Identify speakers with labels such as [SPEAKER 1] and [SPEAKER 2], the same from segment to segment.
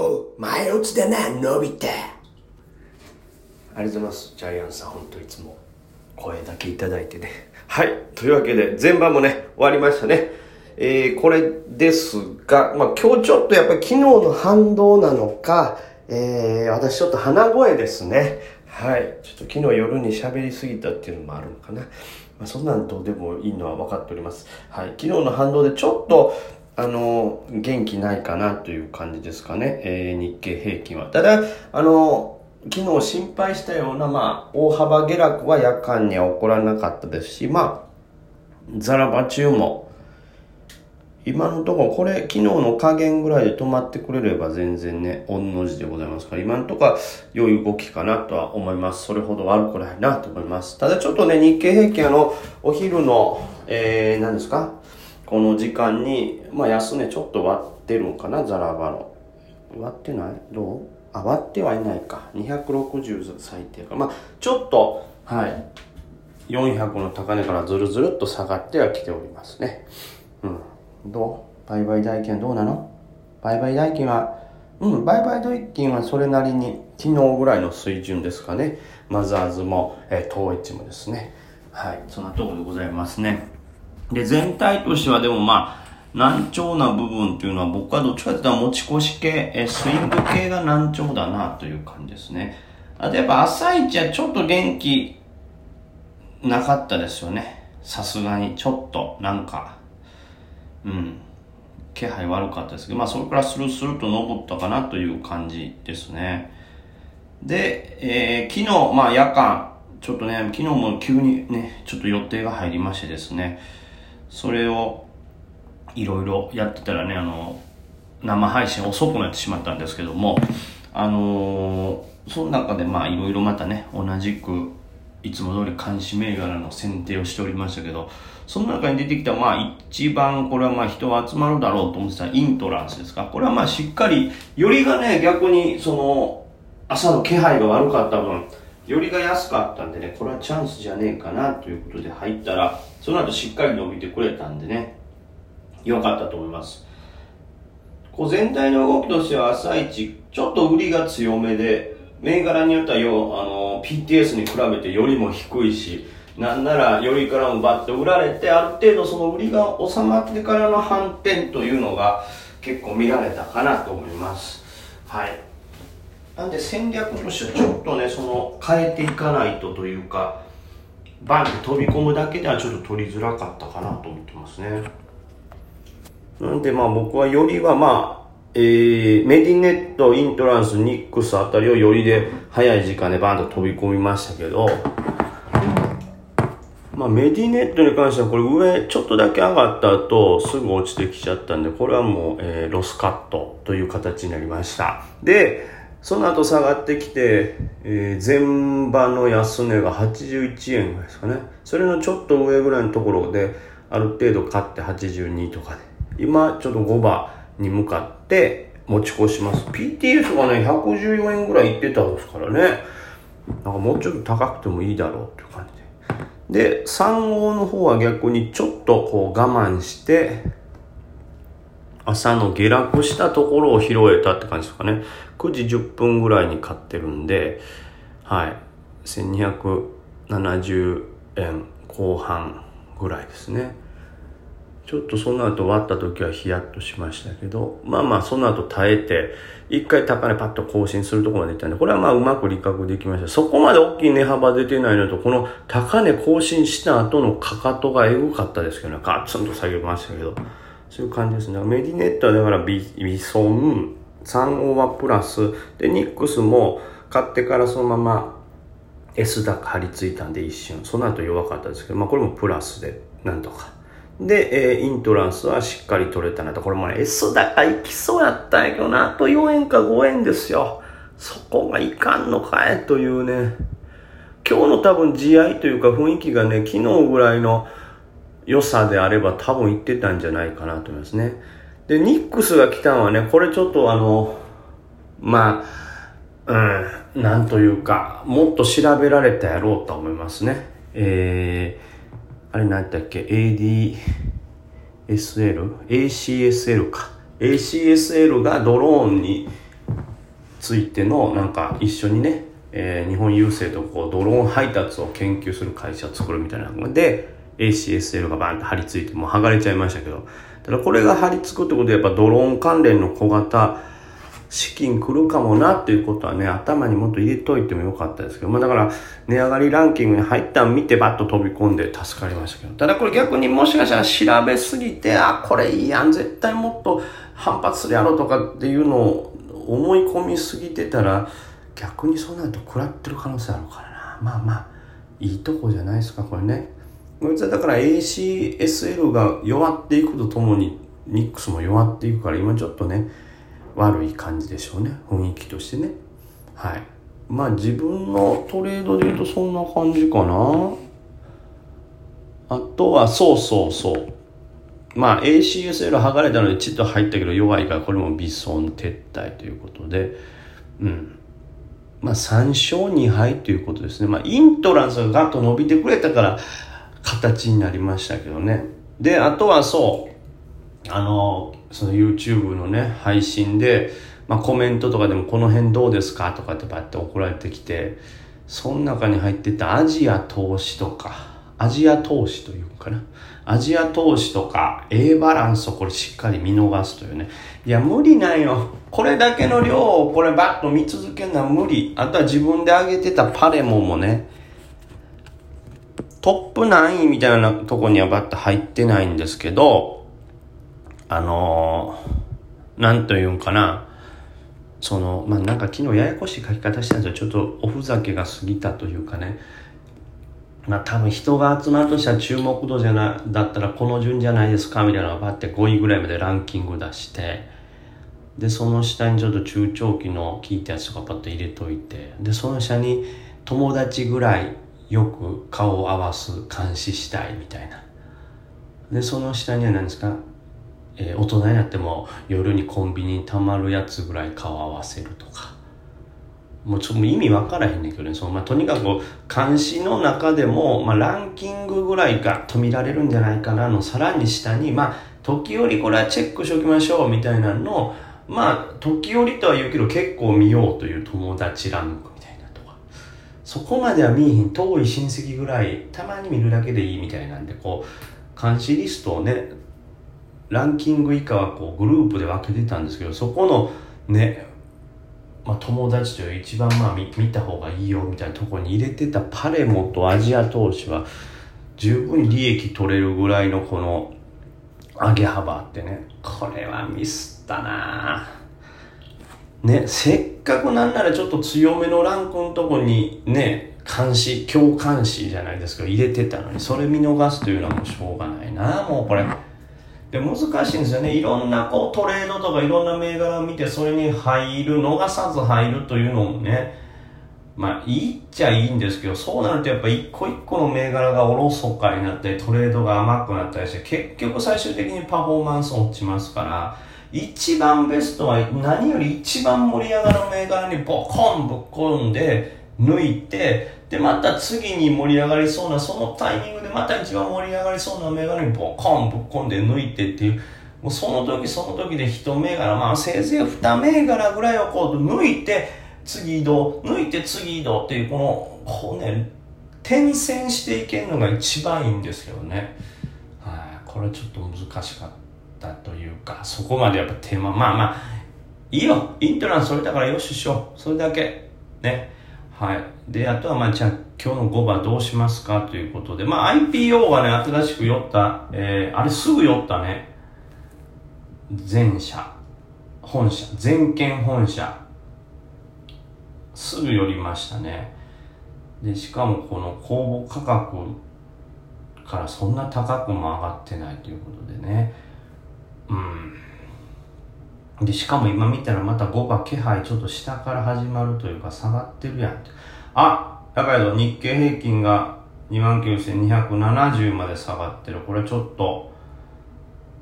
[SPEAKER 1] おう、前落ちだな、伸びた。
[SPEAKER 2] ありがとうございます。ジャイアンさん、本当いつも声だけいただいてね。はい。というわけで、前番もね、終わりましたね。えー、これですが、まあ今日ちょっとやっぱり昨日の反動なのか、えー、私ちょっと鼻声ですね。はい。ちょっと昨日夜に喋りすぎたっていうのもあるのかな。まあそんなんどうでもいいのは分かっております。はい。昨日の反動でちょっと、あの、元気ないかなという感じですかね。えー、日経平均は。ただ、あの、昨日心配したような、まあ、大幅下落は夜間には起こらなかったですし、まあ、ザラバ中も、今のところ、これ、昨日の加減ぐらいで止まってくれれば全然ね、御の字でございますから、今のところは良い動きかなとは思います。それほど悪くないなと思います。ただちょっとね、日経平均あの、お昼の、えー、何ですか？この時間に、まあ、安値ちょっと割ってるんかな、ザラバの。割ってない？どう？あ、割ってはいないか。260最低か。まあ、ちょっと、はい。400の高値からずるずるっと下がってはきておりますね。うん。どう？売買代金どうなの？売買代金は、うん、売買代金はそれなりに昨日ぐらいの水準ですかね。マザーズも、えー、東エッジもですね。はい。そんなところでございますね。で、全体としてはでもまあ、難聴な部分っていうのは僕はどっちかというと持ち越し系、えスイング系が難聴だなという感じですね。あとやっぱ朝一はちょっと元気なかったですよね。さすがにちょっとなんか、うん、気配悪かったですけど、まあそれからスルスルと登ったかなという感じですね。で、えー、昨日、まあ夜間、ちょっとね、昨日も急にね、ちょっと予定が入りましてですね、それをいろいろやってたらね、あの、生配信遅くなってしまったんですけども、あのー、その中でまあいろいろまたね、同じく、いつも通り監視銘柄の選定をしておりましたけど、その中に出てきたまあ一番これはまあ人集まるだろうと思ってたイントランスですか？これはまあしっかり、よりがね、逆にその、朝の気配が悪かった分、よりが安かったんでね、これはチャンスじゃねえかなということで入ったら、その後しっかり伸びてくれたんでね、良かったと思います。こう全体の動きとしては朝一、ちょっと売りが強めで、銘柄によってはよ、あの、PTS に比べてよりも低いし、なんならよりからもバッと売られて、ある程度その売りが収まってからの反転というのが結構見られたかなと思います。はい。なんで戦略としてはちょっとね、その変えていかないとというか、バンって飛び込むだけではちょっと取りづらかったかなと思ってますね。なんでまあ僕はよりはまあ、えー、メディネット、イントランス、ニックスあたりをよりで早い時間でバンと飛び込みましたけど、まあメディネットに関してはこれ上ちょっとだけ上がった後すぐ落ちてきちゃったんで、これはもう、えー、ロスカットという形になりました。で、その後下がってきて、えー、前場の安値が81円ぐらいですかね。それのちょっと上ぐらいのところで、ある程度買って82とかで。今、ちょっと5番に向かって持ち越します。PTS がね、114円ぐらいいってたんですからね。なんかもうちょっと高くてもいいだろうっていう感じで。で、3号の方は逆にちょっとこう我慢して、朝の下落したところを拾えたって感じですかね。9時10分ぐらいに買ってるんで、はい。1270円後半ぐらいですね。ちょっとその後割った時はヒヤッとしましたけど、まあまあその後耐えて、一回高値パッと更新するところまでいったんで、これはまあうまく利確できました。そこまで大きい値幅出てないのと、この高値更新した後のかかとがエグかったですけどね、ガツンと下げましたけど、そういう感じですね。メディネットはだからビビソン、3オーバープラス、で、ニックスも買ってからそのまま S 高張り付いたんで一瞬、その後弱かったですけど、まあこれもプラスで、なんとか。で、えー、イントランスはしっかり取れたなと。これもね、S 高いきそうやったんやけどな。あと4円か5円ですよ。そこがいかんのかいというね。今日の多分地合いというか雰囲気がね、昨日ぐらいの良さであれば多分言ってたんじゃないかなと思いますね。で、ニックスが来たのはね、これちょっとあの、まあ、うん、なんというか、もっと調べられたやろうと思いますね。えー、あれ何だっけ ?ADSL?ACSL か。ACSL がドローンに
[SPEAKER 3] ついてのなんか一緒にね、えー日本郵政とこうドローン配達を研究する会社を作るみたいなので ACSL がバーンと張り付いてもう剥がれちゃいましたけどただこれが張り付くってことでやっぱドローン関連の小型資金来るかもなっていうことはね、頭にもっと入れといてもよかったですけど、まあだから、値上がりランキングに入ったん見てバッと飛び込んで助かりましたけど、ただこれ逆にもしかしたら調べすぎて、あ、これいいやん、絶対もっと反発するやろとかっていうのを思い込みすぎてたら、逆にそうなると食らってる可能性あるからな。まあまあ、いいとこじゃないですか、これね。こいつはだから ACSL が弱っていくとともに、ニックスも弱っていくから、今ちょっとね、悪い感じでしょうね。雰囲気としてね。はい。まあ自分のトレードで言うとそんな感じかな。あとはそうそうそう。まあ ACSL 剥がれたのでちっと入ったけど弱いからこれも微損撤退ということで。うん。まあ3勝2敗ということですね。まあイントランスがガッと伸びてくれたから形になりましたけどね。であとはそうあのその YouTube のね配信で、まあ、コメントとかでもこの辺どうですか？とかってバッて送られてきてその中に入ってたアジア投資とかアジア投資というかな？アジア投資とか A バランスをこれしっかり見逃すというね。いや無理なんよ。これだけの量をこれバッと見続けるのは無理。あとは自分で上げてたパレモもねトップ何位みたいなとこにはバッと入ってないんですけどあのー、なんというんかな、その、まあ、なんか昨日ややこしい書き方したんですよ。ちょっとおふざけが過ぎたというかね。まあ多分人が集まるとしたら注目度じゃな、だったらこの順じゃないですかみたいなのがバッて5位ぐらいまでランキング出して、で、その下にちょっと中長期の聞いたやつとかパッと入れといて、で、その下に友達ぐらいよく顔を合わす監視したいみたいな。で、その下には何ですか？えー、大人になっても夜にコンビニにたまるやつぐらい顔合わせるとか。もうちょっと意味分からへんねんけどね。その、まあ、とにかく監視の中でも、まあ、ランキングぐらいガッと見られるんじゃないかなのさらに下にまあ時折これはチェックしておきましょうみたいなのをまあ時折とは言うけど結構見ようという友達ランクそこまでは見えへん遠い親戚ぐらいたまに見るだけでいいみたいなんでこう監視リストをねランキング以下はこうグループで分けてたんですけどそこのね、まあ、友達という一番まあ見見た方がいいよみたいなとこに入れてたパレモとアジア投資は十分利益取れるぐらいのこの上げ幅あってねこれはミスったなねせっかくなんならちょっと強めのランクのとこにね監視強監視じゃないですか入れてたのにそれ見逃すというのはもうしょうがないな。もうこれ。で難しいんですよね。いろんなこうトレードとかいろんな銘柄を見てそれに入る逃さず入るというのもね。まあいいっちゃいいんですけどそうなるとやっぱ一個一個の銘柄がおろそかになってトレードが甘くなったりして結局最終的にパフォーマンス落ちますから一番ベストは何より一番盛り上がる銘柄にボコンぶっ込んで抜いてでまた次に盛り上がりそうなそのタイミングでまた一番盛り上がりそうな銘柄にボコンぶっ込んで抜いてっていうもうその時その時で一銘柄まあせいぜい二銘柄ぐらいをこう抜いて次移動抜いて次移動っていうこのこうね転戦していけるのが一番いいんですけどね。はい。これちょっと難しかった。というかそこまでやっぱ手間まあまあいいよ。イントランそれだからよししよう。それだけ。ね。はい。であとはまあじゃあ今日の5番どうしますか？ということで。まあ IPO がね新しく寄った、えー、あれすぐ寄ったね。全社本社。全県本社。すぐ寄りましたね。でしかもこの公募価格からそんな高くも上がってないということでね。でしかも今見たらまた5番気配ちょっと下から始まるというか下がってるやんあだけど日経平均が29,270まで下がってる。これちょっと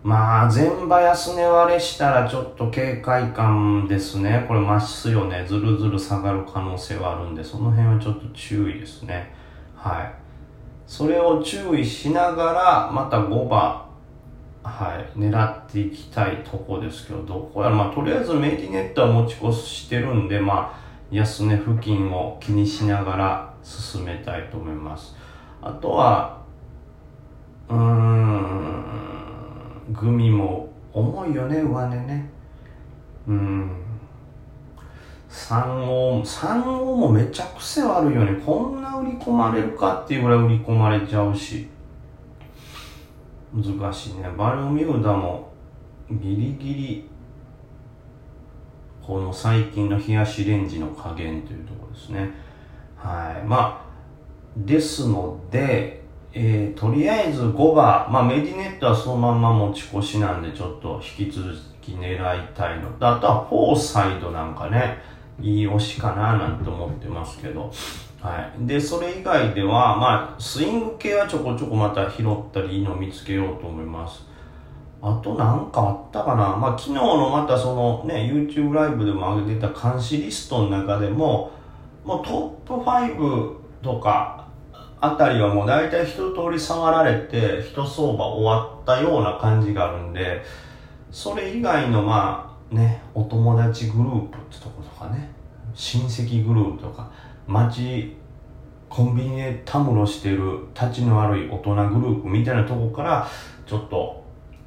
[SPEAKER 3] まあ全場安値割れしたらちょっと警戒感ですね。これ増すよね。ずるずる下がる可能性はあるんでその辺はちょっと注意ですね。はい。それを注意しながらまた5番はい、狙っていきたいとこですけど、どこやら、まあ、とりあえずメディネットは持ち越してるんで、まあ、安値付近を気にしながら進めたいと思います。あとは、うーん、グミも重いよね、上値ね。うん。三王、三王もめちゃくちゃ悪いよね。こんな売り込まれるかっていうぐらい売り込まれちゃうし。難しいね。バルミューダもギリギリ、この最近の冷やしレンジの加減というところですね。はい。まあ、ですので、えーとりあえず5番、まあ、メディネットはそのまんま持ち越しなんでちょっと引き続き狙いたいのとあとはフォーサイドなんかねいい推しかななんて思ってますけど、はい、でそれ以外では、まあ、スイング系はちょこちょこまた拾ったりいいの見つけようと思います。あとなんかあったかな。まあ昨日のまたそのね YouTube ライブでも上げてた監視リストの中でももうトップ5とかあたりはもう大体一通り触られて一相場終わったような感じがあるんでそれ以外のまあねお友達グループってとことかね。親戚グループとか街コンビニでたむろしてるたちの悪い大人グループみたいなとこからちょっと、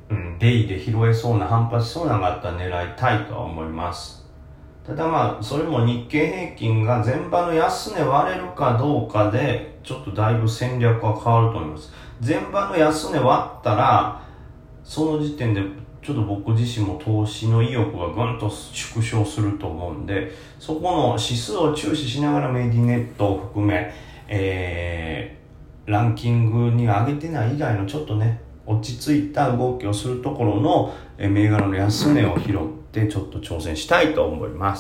[SPEAKER 3] うん、デイで拾えそうな反発しそうなのがあったら狙いたいとは思います。ただまあそれも日経平均が前場の安値割れるかどうかでちょっとだいぶ戦略は変わると思います。前場の安値割ったらその時点でちょっと僕自身も投資の意欲がぐんと縮小すると思うんでそこの指数を注視しながらメディネットを含め、えー、ランキングに上げてない以外のちょっとね落ち着いた動きをするところのえ銘柄の安値を拾ってちょっと挑戦したいと思います。